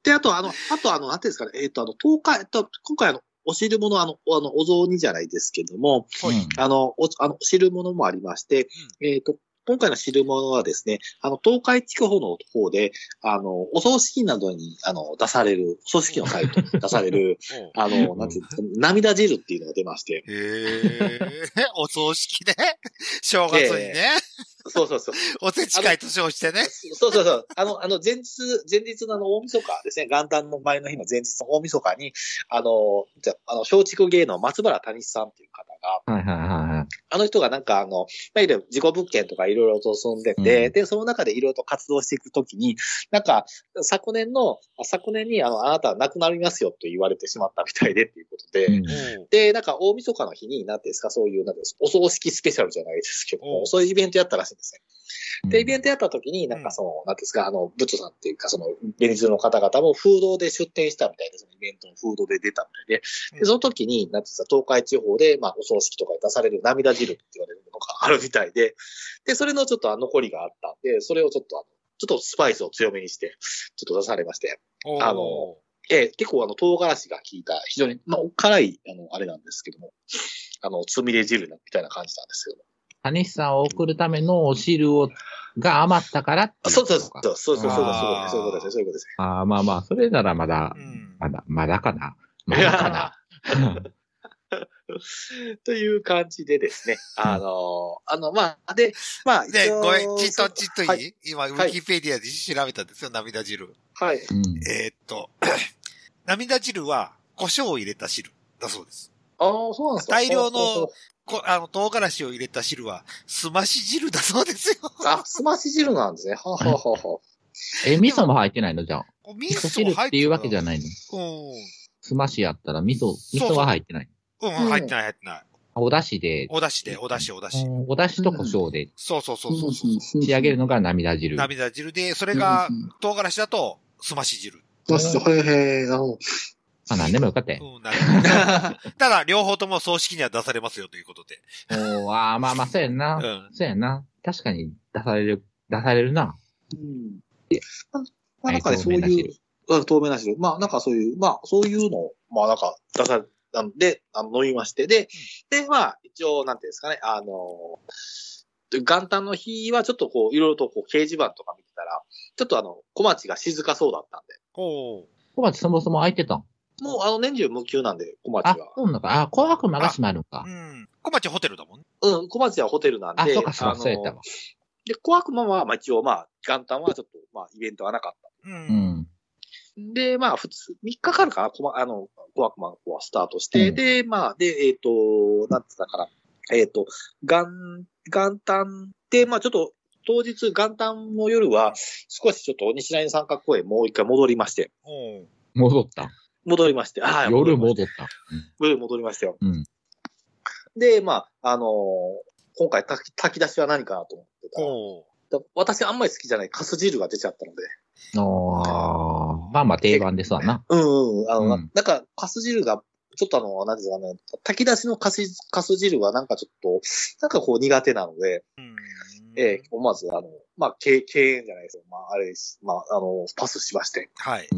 で、あと、あの、あと、あの、なんていうんですかね、えっ、と、あの、東海、えっと今回、あの、お汁物、あの、あの、お雑煮じゃないですけども、はい。うん。あの、お、あの、汁物もありまして、えっ、と、今回の汁物はですね、あの、東海地方の方で、あの、お葬式などに、あの、出される、お葬式の際と 出される、あの、なんていうんですか、涙汁っていうのが出まして、へえ。お葬式で 正月にね、そうそうそう。おせち会と称してね。そうそうそう。あの、あの、前日、前日のあの、大晦日ですね、元旦の前の日の前日の大晦日に、あの、じゃあの、松竹芸能松原谷さんっていう方が、はいはいはいはい。ああの人がなんかあの、まあ、いろいろ事故物件とかいろいろと住んでて、うんで、その中でいろいろと活動していくときに、なんか、昨年の、あ昨年にあの、あなたは亡くなりますよと言われてしまったみたいでっていうことで、うんで、なんか大晦日の日に、なんていうんですか、そういう、なんですか、お葬式スペシャルじゃないですけども、うんそういうイベントやったらしいんですね。で、イベント。トやった時に、なんかその、なんですか、あの、ブッチョさんっていうか、その、ベニズの方々も風土で出展したみたいで、そのイベントの風土で出たみたいで、で、その時に、なんですか、東海地方で、まあ、お葬式とかで出される涙汁って言われるものがあるみたいで、で、それのちょっとあ残りがあったんで、それをちょっとあの、ちょっとスパイスを強めにして、ちょっと出されまして、あのえー結構あの、唐辛子が効いた、非常に、まあ、お辛い、あの、あれなんですけども、あの、つみれ汁みたいな感じなんですけども。谷さんを送るためのお汁を、が余ったからってそうそうそう、そうそうそう、そうあーそういうことですね、そういうことですね。ああ、まあまあ、それならまだう、ん。まだ、まだかな。まだかな。という感じでですね、あの、あの、まあ、で、まあ、で、ごめん、ちっとちっといい、はい今、ウはいィキペディアで調べたんですよ、涙汁。はい。うんえーっと、涙汁は、胡椒を入れた汁だそうです。ああ、そうなんですか。大量のこあの、唐辛子を入れた汁は、すまし汁だそうですよ。あ、すまし汁なんですね。はあ、はあはあはえ、味噌も入ってないの？じゃあ。味味噌汁っていうわけじゃないの？うん。すましやったら味噌、味噌は入ってない。うん、入ってない、入ってない。お出汁で、お出汁で、お出汁、お出汁。うんお出汁と胡椒でそうそうそうそうそう。仕上げるのが涙汁。涙汁で、それが、唐辛子だと、すまし汁。あ、へえへえ、なるほど。まあ何でもよかったよ。うん、なるほど ただ、両方とも葬式には出されますよということで。おーああ、まあまあ、そうやんな。うん。そうやんな。確かに出される、出されるな。うんえ。まあ、なんかそういう透明な汁、うん透明な汁。まあ、なんかそういう、まあ、そういうのを、まあ、なんか、出され、あので、あの、飲みまして、で、で、まあ、一応、なんていうんですかね、あの、元旦の日はちょっとこう、いろいろとこう、掲示板とか見てたら、ちょっとあの、小町が静かそうだったんで、おー小町そもそも空いてたん？もうあの、年中無休なんで、小町あは、。そうなんか。あ、紅白魔が閉まるんかう。ん。小町ホテルだもんね。うん、小町はホテルなんで、あ、そうか、そうか、のそうやったわ。で、小悪魔は、まあ一応、まあ、元旦はちょっと、まあ、イベントはなかった。う。うんん。で、まあ、普通、3日かかるかな、こま、あの、小悪魔の方はスタートして、うんで、まあ、で、えっ、と、なんつったかな、えっ、と、元、元旦で、まあ、ちょっと、当日、元旦の夜は、少しちょっと西成三角公園もう一回戻りまして、おー戻った。戻りまして、はい。夜戻戻った。夜戻りましたよ。うん。で、まあ、あのー今回炊き、炊き出しは何かなと思ってた私あんまり好きじゃないカス汁が出ちゃったので、あーまあまあ定番ですわな。うんうん。あの、うんななんか、カス汁が、ちょっとあの、なんていうかね、炊き出しのカス、カス汁はなんかちょっと、なんかこう苦手なので、うん。ええ思わず、あの、まあ、敬敬遠じゃないですよ。まあ、あれです。まあ、あの、パスしまして。はい。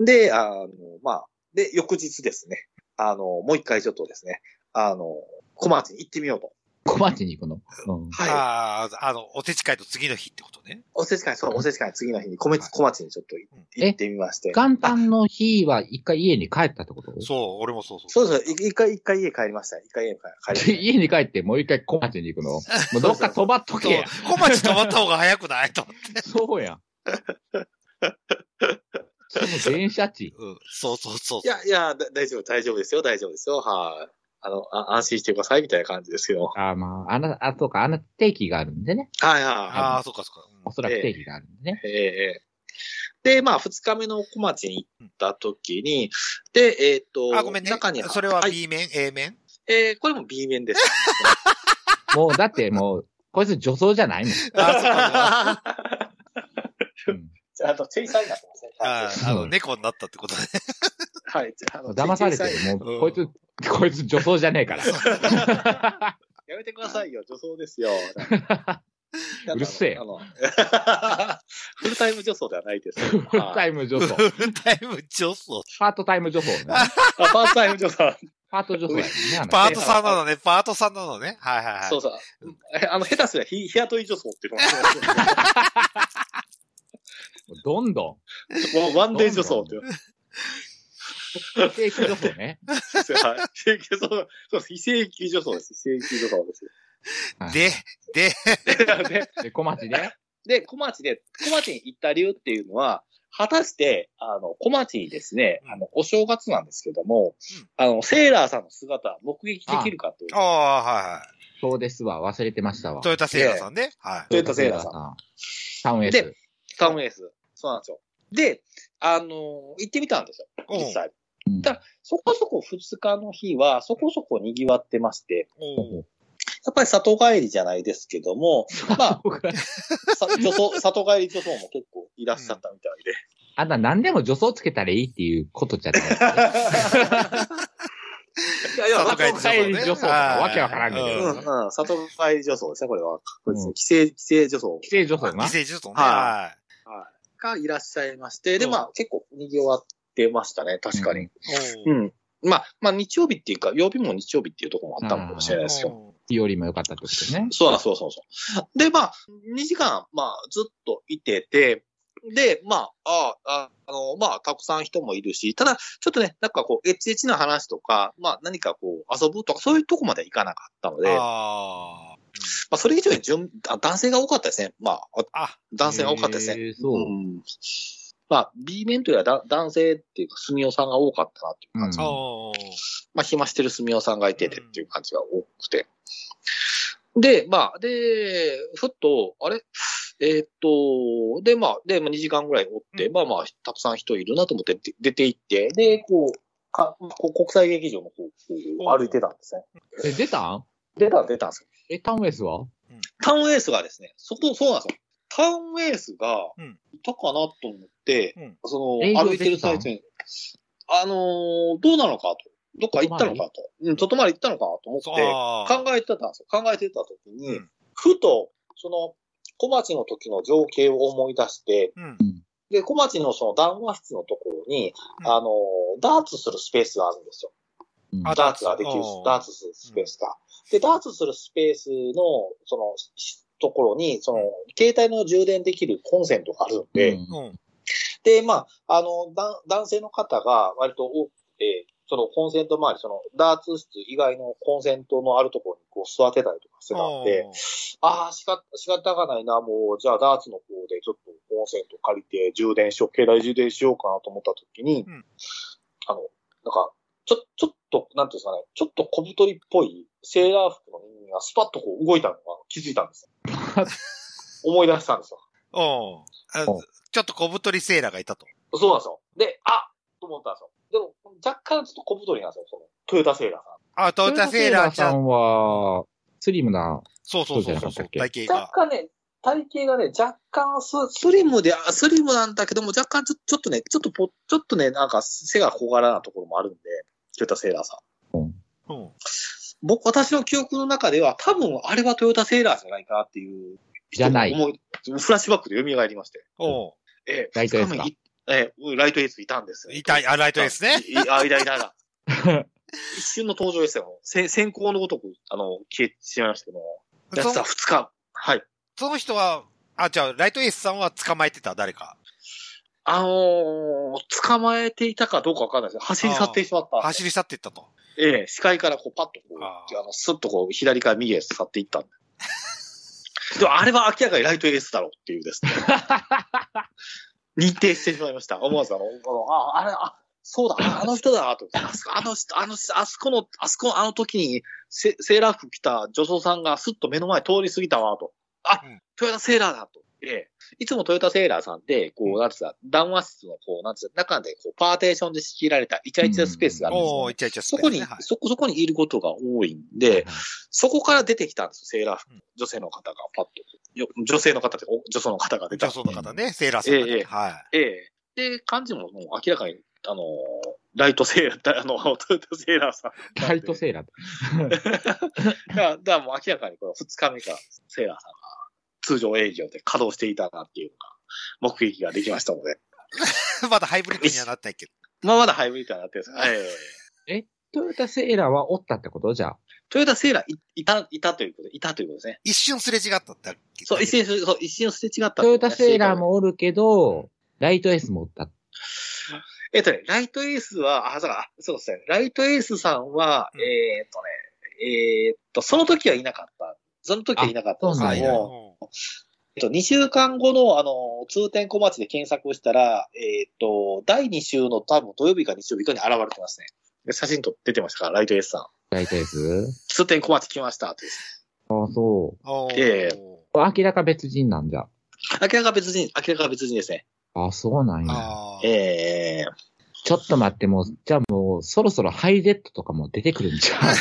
で、あの、まあ、で、翌日ですね。あの、もう一回ちょっとですね、あの、小町に行ってみようと。小町に行くの？うん。はい。ああ、あの、お手会と次の日ってことね。おせち会、そう、おせち会の次の日に小町、小町にちょっと行ってみまして。元旦の日は一回家に帰ったってこと？そう、俺もそうそう。そうです。い一回、一回家帰りました。一回家帰りました。家に帰ってもう一回小町に行くの？もうどっか飛ばっとそうけや。小町止まった方が早くない？と思って。そうやん。電車賃。うん。そうそうそう。いや、いや、だ大丈夫、大丈夫ですよ、大丈夫ですよ。はい。あのあ、安心してください、みたいな感じですよ。あまあ、あの、あ、そうか、あの定期があるんでね。はい、はい、あはあ、そうかそうか。おそらく定期があるんでね。い。ええで、まあ、二日目の小町に行った時に、で、えっ、と、あ、ごめんね。中にそれははい B 面、A 面？えーこれも B 面です。もう、だってもう、こいつ女装じゃないもん。あ、そうか。うんあ、あと、チェイサーになってますね。ああの、猫になったってことね。はい。じゃああの騙されてる。もう、こいつ、こいつ女装じゃねえから。やめてくださいよ、女装ですよ。うるせえあの、フルタイム女装ではないです。フルタイム女装。フルタイム女装。パートタイム女装ね。あパートタイム女装。パート女装やね。あのパートさんなのね、パートさんなのね。はいはいはい。そうそう。えあの、下手すりゃ日日雇い女装っていうのがどんどもう ワンデー女装っていう。ん。正規女装ね。はい。非正規そうそう非正規女装です。非正規女装です。はいで、で、で、で、小町で？で、小町で、小町に行った理由っていうのは、果たして、あの、小町にですね、あの、お正月なんですけども、あの、セーラーさんの姿、目撃できるかというあ。あ、はいはい。そうですわ。忘れてましたわ。トヨタセーラーさんね。はい。トヨタセーラーさんん。タウンエーでス。タウンエース。そうなんですよ。で、あの、行ってみたんですよ。実際。うんだそこそこ二日の日は、そこそこ賑わってまして、やっぱり里帰りじゃないですけども、まあ、さ女装、里帰り女装も結構いらっしゃったみたいで。あんな何でも女装つけたらいいっていうことじゃない。いやいや、里帰り女装ねわけわからんけどうん、うん、里帰り女装ですね、これは。これですねうん帰省、帰省女装規制女装な。犠牲女装ね。ははがいらっしゃいまして、で、うんまあ、結構賑わってましたね、確かに。う。うんまあ、まあ、日曜日っていうか、曜日も日曜日っていうところもあったのかもしれないですよ。おう日和も良かったってことね。そうだ、そうそうそう。で、まあ、2時間、まあ、ずっといてて、で、まあ、ああ、あの、まあ、たくさん人もいるし、ただ、ちょっとね、なんかこう、エッチエッチな話とか、まあ、何かこう、遊ぶとか、そういうとこまではいかなかったので、まああ、それ以上に順あ男性が多かったですね。まあ、あ男性が多かったですね。そう。んまあ、B 面というよりはだ男性っていうか、住代さんが多かったなっていう感じ。うんおうまあ、暇してる住代さんがいててっていう感じが多くて。で、まあ、で、ふっと、あれ？えーっと、で、まあ、で、まあ、2時間ぐらいおって、うんまあまあ、たくさん人いるなと思って出出て行って、で、こう、かこう国際劇場の方を歩いてたんですね。え、出たん？出た、出たんですよ。え、タウンエースは？タウンエースがですね、そこ、そうなんですよ。タウンエースがうん、いたかなと思って、うんその、歩いてる最中に、あのーどうなのかと。どっか行ったのかと。うん、外回り行ったのかと思って。考えてたんですよ。考えてた時に、うんふと、その、小町の時の情景を思い出して、うん。で、小町のその談話室のところに、うんあの、ダーツするスペースがあるんですよ。うんあダーツができるダーツするスペースが。で、ダーツするスペースの、その、しところに、その、携帯の充電できるコンセントがあるんで、うん。うん。で、まあ、あの、だ男性の方が割と多くて、そのコンセント周り、そのダーツ室以外のコンセントのあるところにこう座ってたりとかしてたんで、ああ、仕方がないな、もう、じゃあダーツの方でちょっとコンセント借りて充電しよう、携帯充電しようかなと思った時に、うん。あの、なんか、ちょ、ちょっと、なんていうんですかね、ちょっと小太りっぽいセーラー服の人間がスパッとこう動いたのが気づいたんですよ。思い出したんですよ。おうあおちょっと小太りセーラーがいたと。そうなんですよ。で、あと思ったんですよ。でも、若干ちょっと小太りなんですよ、その、トヨタセーラーさん。あ、トヨタセーラーちゃん。さんは、スリムな、そうそうそうそう体型が。若干ね、体型がね、若干ススリムで、あスリムなんだけども、若干ちょちょっとね、ちょっとぽ、ちょっとね、なんか背が小柄なところもあるんで、トヨタセーラーさん。うん。僕、私の記憶の中では、多分あれはトヨタセーラーじゃないかなっていう。じゃない思い、フラッシュバックで蘇りまして。おうええ、ライトエースええ、ライトエースいたんですよ。いたい、あ、ライトですね。い。あ、いたいたいた。一瞬の登場でしたよ。せ先行のごとく、あの、消えてしまいましたけども。やってたその二日。はい。その人は、あ、じゃあ、ライトエースさんは捕まえてた、誰か。あのー、捕まえていたかどうかわかんないです走り去ってしまった。走り去っていったと。ええ、視界からこうパッとこう、ああの、スッとこう、左から右へ去っていったんで。でもあれは明らかにライトエースだろうっていうですね。認定してしまいました。思わずあの、あのあ、あれ、あ、そうだ、ああの人だなと。あそこ、あの人、あの、あそこの、あそこ、あの時にセ、セーラー服着た女装さんがスッと目の前通り過ぎたわ、と。あ、うんトヨタセーラーだと。ええ。いつもトヨタセーラーさんって、こう、なんつうか、談話室の、こう、なんつうか、中で、こう、パーテーションで仕切られたイチャイチャスペースがあるんですよ、おー、イチャイチャスそこにペースねはい、そこ、そこにいることが多いんで、そこから出てきたんですよ、セーラー服うん。女性の方がパッと。よ女性の方で、お女装の方が出た女。装の方ね、セーラーさんがね。ええはええ。で、感じももう明らかに、あのー、ライトセーラー、あの、トヨタセーラーさん。ライトセーラー。だから、だからもう明らかにこの二日目からセーラーさんが通常営業で稼働していたなっていうのが、目撃ができましたので。まだハイブリッドにはなってないけど。まあ、まだハイブリッドになってるんですはい。トヨタセーラーはおったってことじゃあ？トヨタセーラーいいた、いたということで、いたということですね。一瞬すれ違ったってそう、一瞬、そう、一瞬すれ違った、トヨタセーラー。もおるけど、ライトエースもおった。えっとね、ライトエースは、あ、そうか、そうですね。ライトエースさんは、うんえーっとね、えーっと、その時はいなかった。その時はいなかったんですけども、えっと、2週間後の、あの、通天小町で検索したら、えーっと、第2週の多分土曜日か日曜日かに現れてますね。で写真撮って出てましたから、ライトエースさん。ライトエース？通天小町来ました。ああ、そおーええう。明らか別人なんじゃ。明らか別人、明らか別人ですね。ああ、そうなんや。ええちょっと待って、もう、じゃあもう、そろそろハイゼットとかも出てくるんじゃん。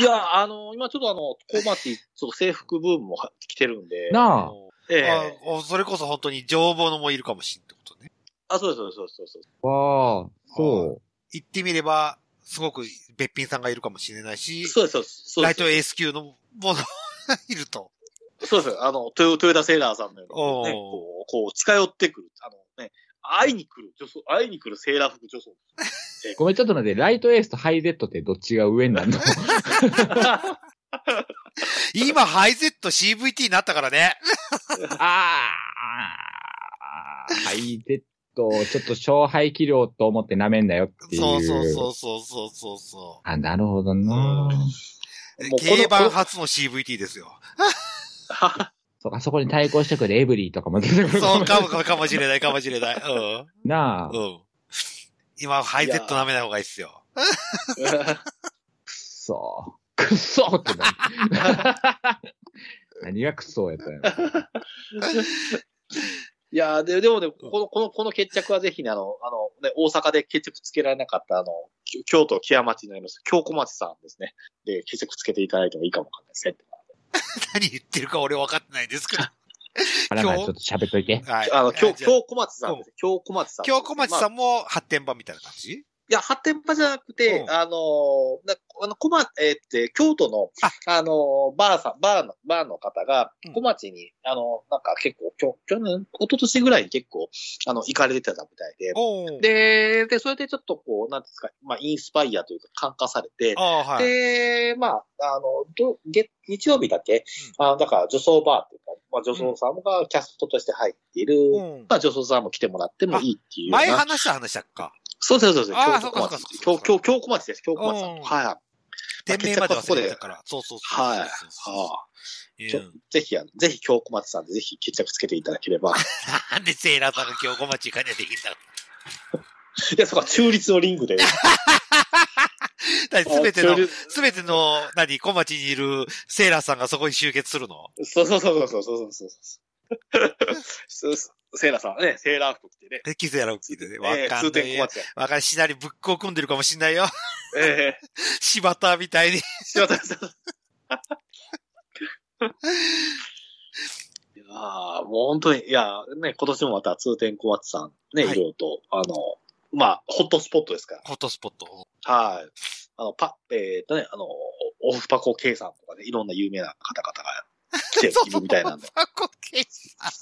いや、あの、今ちょっとあの、小町、ちょっと制服ブームも来てるんで。なあ。ええあそれこそ本当に情報のもいるかもしんってことね。あ、そうです、そうです、そうです。そうですわあ、そ言ってみれば、すごくべっぴんさんがいるかもしれないし、そうそう。そうライトエース級のものがいると。そうです。あの、トヨトヨタセーラーさんのように、おーね、こう、こう、近寄ってくる。あのね、会いに来る女装、会いに来るセーラー服女装。う。ごめん、ちょっと待って、ライトエースとハイゼットってどっちが上になるの？今、ハイゼット CVT になったからね。ああ、ハイゼット、ちょっと勝敗器量と思って舐めんなよっていう。そうそうそうそうそうそうそあ、なるほどな。う。もうこの競馬初の CVT ですよ。そうか、そこに対抗してくるエブリーとかも出てくるそうかもかかもしれないかもしれない。うん。なあ、うん。今、ハイゼット舐めない方がいいっすよ。くそー。くそーって何 何がくそーやったんやろ。いやーで、でもね、この、この、この決着はぜひね、あの、あの、ね、大阪で決着つけられなかった、あの、き京都木屋町になります、京子町さんですね。で、決着つけていただいてもいいかもわかんないですね。何言ってるか俺分かってないですけど。あらまあ、ちょっと喋っといて。はい。あの、京、じゃあ京子町さんです。京子町さん。京小町まあさんも発展版みたいな感じ？いや、発展場じゃなくて、うん。あのあの、小町、えーって、京都の、あ。のーバーさん、バーの、バーの方がうん、小町に、あの、なんか結構、きょ去年、一昨年ぐらいに結構、あの、行かれてたみたいで、おーで、で、それでちょっとこう、なんですか、まあ、インスパイアというか、感化されて、ああ、はい。で、まあ、あの、ど月日曜日だけ、あの、だから女装バーっていうか、まあ、女装さんがキャストとして入っている、うん。まあ、女装さんも来てもらってもいいっていう。前話した話だっか。そう、そう。そうか、そう。京子町です、京子町さん。はい。店名まで忘れてたか。そうそうそう。はい。ぜひ、ぜひ京子町さんでぜひ決着つけていただければ。なんでセーラーさんが京子町行かにゃできんだろう。いや、そこは中立のリングで。すべての、すべての、何、小町にいるセーラーさんがそこに集結するの？そうそうそうそうそうそう。セーラーさんね、セーラー服着てね。キセーラー着てね。わええかんないよ。通天。わかんない。しなりぶっこんでるかもしんないよ。ええ柴田みたいに。すいません。いやーもう本当に、いや、ね、今年もまた通天小松さん、ね、はいいろいろと、あの、まあ、ホットスポットですから。ホットスポット。はい。あの、パ、えっ、とね、あの、オフパコ K さんとかね、いろんな有名な方々が来ているみたいなんで。オフパコケイさん。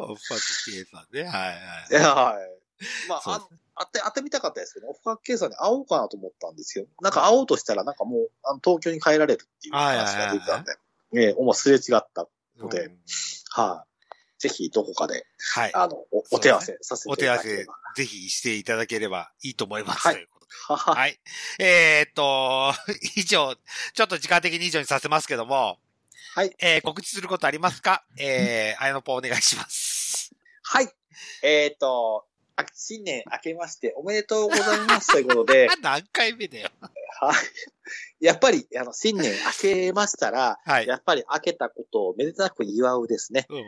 オフパコケイさんね。はいはいはい。まあ、あの、当て、当てみたかったですけど、オフパコ K さんに会おうかなと思ったんですよ。なんか会おうとしたら、なんかもう、あの東京に帰られるっていう話が出てたんで、ええもうすれ違った。のでうんはい。ぜひ、どこかで、はい。あの、おお手合わせさせていお手合わせただければ。、ぜひしていただければいいと思います。はいはい。えーっと、以上、ちょっと時間的に以上にさせますけども、はい。えー、告知することありますか？えー、あやのぽお願いします。はい。えっ、と、あ新年明けましておめでとうございますということで、何回目だよ。はい。やっぱり、あの、新年明けましたら、はい。やっぱり明けたことをめでたく祝うですね。うん。え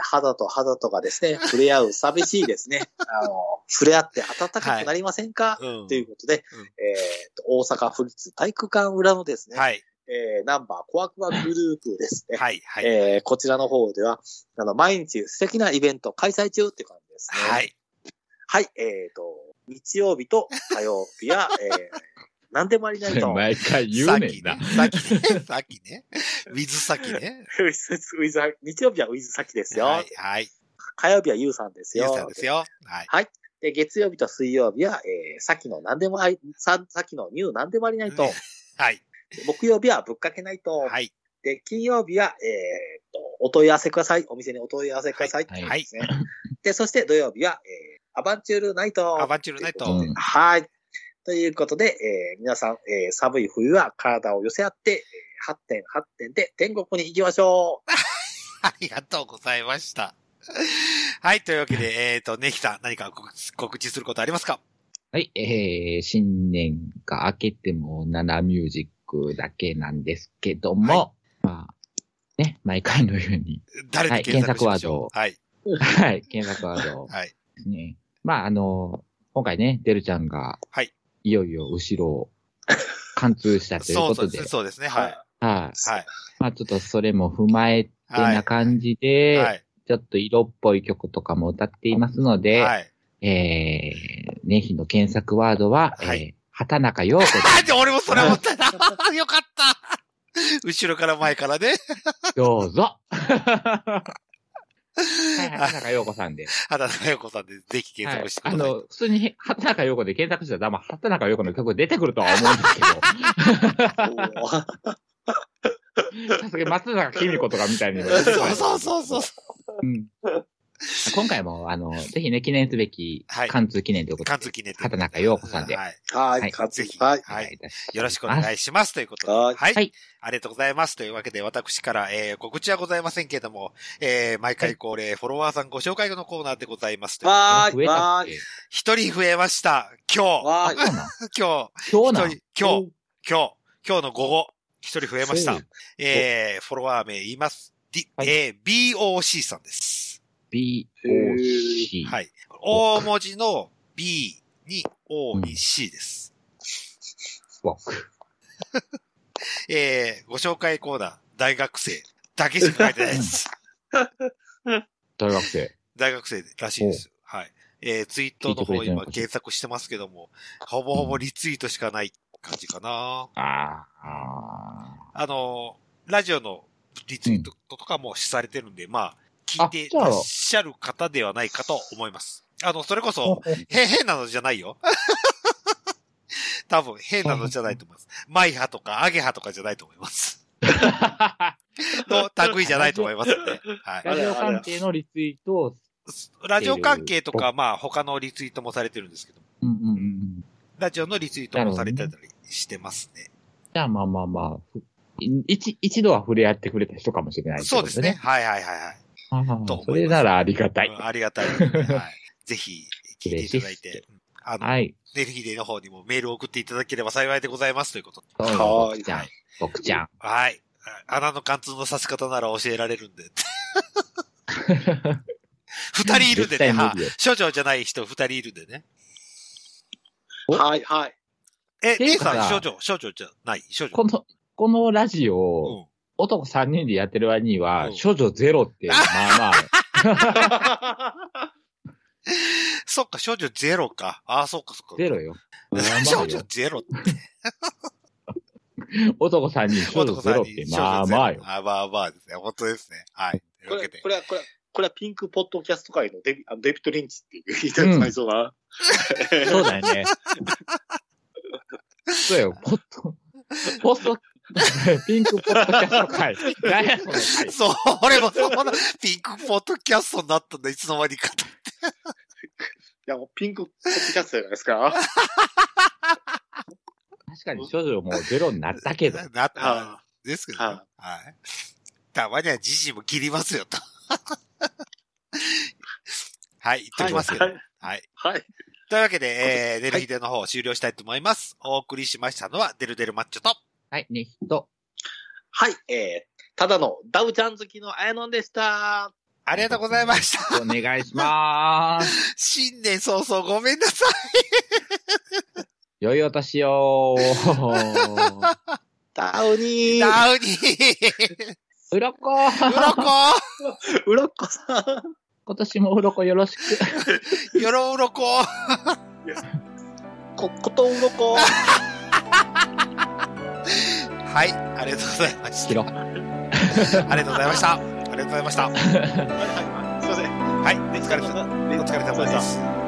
ー、肌と肌とがですね、触れ合う寂しいですね。あの、触れ合って暖かくなりませんか、うん。ということで、うんえーと、大阪府立体育館裏のですね、はい。えー、ナンバーコアクワグループですね。はい。はい。えー、こちらの方では、あの、毎日素敵なイベント開催中っていう感じですね。はい。はい、えっ、と、日曜日と火曜日や、えー、何でもありないと。毎回言うねんな。さっきね、さっきね、ウィズさきね。ウィズ、ウィズ、日曜日はウィズ先ですよ。はい、はい。火曜日はユウさんですよ。ゆうさんですよ。はい。で、月曜日と水曜日は、えー、さっきの何でもあり、さ、さっきのニュー何でもありないと。はい。木曜日はぶっかけないと。はい。で、金曜日は、えー、と、お問い合わせください。お店にお問い合わせください。はいはいですね。で、そして土曜日は、えー、アバンチュールナイト。アバンチュールナイトうんはい。ということで、えー、皆さん、えー、寒い冬は体を寄せ合って、えー、8点8点で天国に行きましょう。ありがとうございました。はい。というわけで、えっ、と、ネヒさん、何か告知告知することありますか？はい、えー、新年が明けても7ミュージックだけなんですけども、まあ、ね、毎回のように、誰で検索しましょう？はい。はい、検索ワード はい。ね。まあ、あの、今回ね、デルちゃんが、はい。いよいよ後ろを貫通したということで、そうそうですね。そうですね。はい。はい。はい。まあ、ちょっとそれも踏まえてな感じで、はい。ちょっと色っぽい曲とかも歌っていますので、はい。えー、年日の検索ワードは、はいえー、畑中陽子であ、で、俺もそれ思ったな。よかった。後ろから前からね。どうぞ。はい、畑中陽子さんで。畑中陽子さんでぜひ検索してください。あの、普通に畑中陽子で検索したら、まあ、畑中陽子の曲出てくるとは思うんですけど、さすがに松坂君子とかみたいに そうそうそうそう。うん 今回も、あの、ぜひね、記念すべきはい、貫通記念ということで、関通記念という畑中陽子さんではい。はい、はいかぜひはい。お願いいたしますよろしくお願いします。ということで。はいはい。はいありがとうございます。というわけで、私から、えー、告知はございませんけれども、えー、毎回恒例、フォロワーさんご紹介のコーナーでございます。わーい、増えたわーい。っけ？一人増えました。今日。今日。今日なん一人今日。今日。今日の午後。一人増えましたそう。えー、フォロワー名言います。D はいえー、BOC さんです。BOC。はい。大文字の B に O に C です。僕。えー、ご紹介コーナー、大学生だけしか書いてないです。大学生。大学生らしいです。はい。えー、ツイートの方今検索してますけども、ほぼほぼリツイートしかない感じかな。ああ、ああの、ラジオのリツイートとかもされてるんで、まあ、聞いてらっしゃる方ではないかと思います。あの、それこそ、ー。へ、変なのじゃないよ。多分、変なのじゃないと思います。マイハとかアゲハとかじゃないと思います。の類じゃないと思いますんで。はい。ラジオ関係のリツイートを、ラジオ関係とか、まあ、他のリツイートもされてるんですけど、うんうんうん。ラジオのリツイートもされてたりしてますね。じゃあまあまあまあ、ふ一、一度は触れ合ってくれた人かもしれないってことそうですね。。はいはいはいはい。と思いますそれならありがたい。うんありがたい。はい。ぜひ、聞いていただいて。あの、はい。ネルヒデの方にもメールを送っていただければ幸いでございますということはい僕ちゃん。僕ちゃん。はい。穴の貫通の刺し方なら教えられるんで。二人いるんでね。は理よ処女じゃない人二人いるんでね。お？はい、はい。え、A かさん、処女、処女じゃない？処女。この、このラジオうをん。男3人でやってる割には、うん処女ゼロって、まあまあ、そっか、処女ゼロか。ああ、そっかそっか。ゼロよ。まあまあ少よ女ゼロって。男3人、処女ゼロって、まあまあよ。あまあまあですね。本当ですね。はい。これ、こ。れは、これは、これはピンクポッドキャスト界のデビあのデビット・リンチっていう言いたくなりそうな。そうだよね。そうよ、ポット、ポスト、ピンクポッドキャスト会。何やその会。そう、俺もそんなピンクポッドキャストになったんだ、いつの間にかと。いや、もうピンクポッドキャストじゃないですか。確かに処女もうゼロになったけど。なったは。ですけどね。ははい。たまにはじじも切りますよと。はい、言っておきますけど。ははいい。はい。というわけで、えー、デルヒデの方終了したいと思います。お送りしましたのは、デルデルマッチョと、はい、ね、人。はい、えー、ただのダウちゃん好きのあやのんでした。ありがとうございました。お願いします。新年早々ごめんなさい。良いお年を。ダウニー。ダウニー。うろこうろこうろっこさん。今年もうろこよろしく。よろうろここ、ことうろこ。はい、ありがとうございました。ありがとうございました。ありがとうございました。はいはい。すいません。はい、お疲れ様おお疲れ様です。